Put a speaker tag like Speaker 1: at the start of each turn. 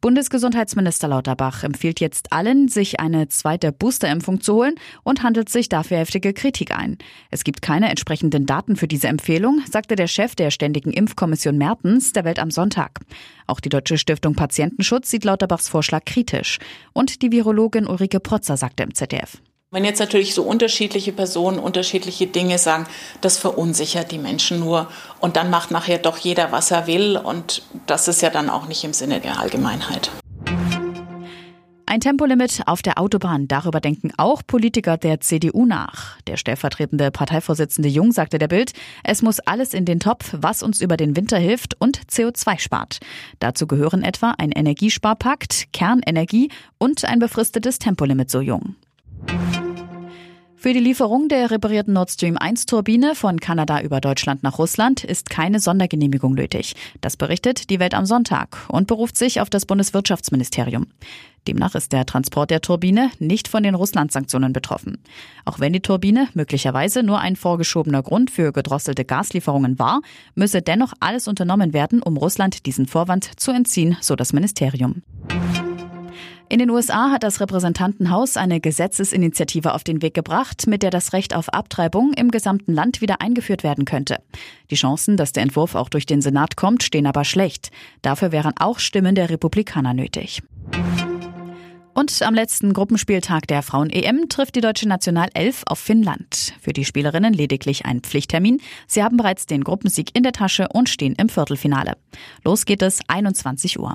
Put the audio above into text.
Speaker 1: Bundesgesundheitsminister Lauterbach empfiehlt jetzt allen, sich eine zweite Boosterimpfung zu holen und handelt sich dafür heftige Kritik ein. Es gibt keine entsprechenden Daten für diese Empfehlung, sagte der Chef der Ständigen Impfkommission Mertens der Welt am Sonntag. Auch die Deutsche Stiftung Patientenschutz sieht Lauterbachs Vorschlag kritisch. Und die Virologin Ulrike Protzer sagte im ZDF.
Speaker 2: Wenn jetzt natürlich so unterschiedliche Personen unterschiedliche Dinge sagen, das verunsichert die Menschen nur. Und dann macht nachher doch jeder, was er will. Und das ist ja dann auch nicht im Sinne der Allgemeinheit.
Speaker 1: Ein Tempolimit auf der Autobahn, darüber denken auch Politiker der CDU nach. Der stellvertretende Parteivorsitzende Jung sagte der Bild, es muss alles in den Topf, was uns über den Winter hilft und CO2 spart. Dazu gehören etwa ein Energiesparpakt, Kernenergie und ein befristetes Tempolimit, so Jung. Für die Lieferung der reparierten Nord Stream 1 Turbine von Kanada über Deutschland nach Russland ist keine Sondergenehmigung nötig. Das berichtet die Welt am Sonntag und beruft sich auf das Bundeswirtschaftsministerium. Demnach ist der Transport der Turbine nicht von den Russland-Sanktionen betroffen. Auch wenn die Turbine möglicherweise nur ein vorgeschobener Grund für gedrosselte Gaslieferungen war, müsse dennoch alles unternommen werden, um Russland diesen Vorwand zu entziehen, so das Ministerium. In den USA hat das Repräsentantenhaus eine Gesetzesinitiative auf den Weg gebracht, mit der das Recht auf Abtreibung im gesamten Land wieder eingeführt werden könnte. Die Chancen, dass der Entwurf auch durch den Senat kommt, stehen aber schlecht. Dafür wären auch Stimmen der Republikaner nötig. Und am letzten Gruppenspieltag der Frauen-EM trifft die deutsche Nationalelf auf Finnland. Für die Spielerinnen lediglich ein Pflichttermin. Sie haben bereits den Gruppensieg in der Tasche und stehen im Viertelfinale. Los geht es 21 Uhr.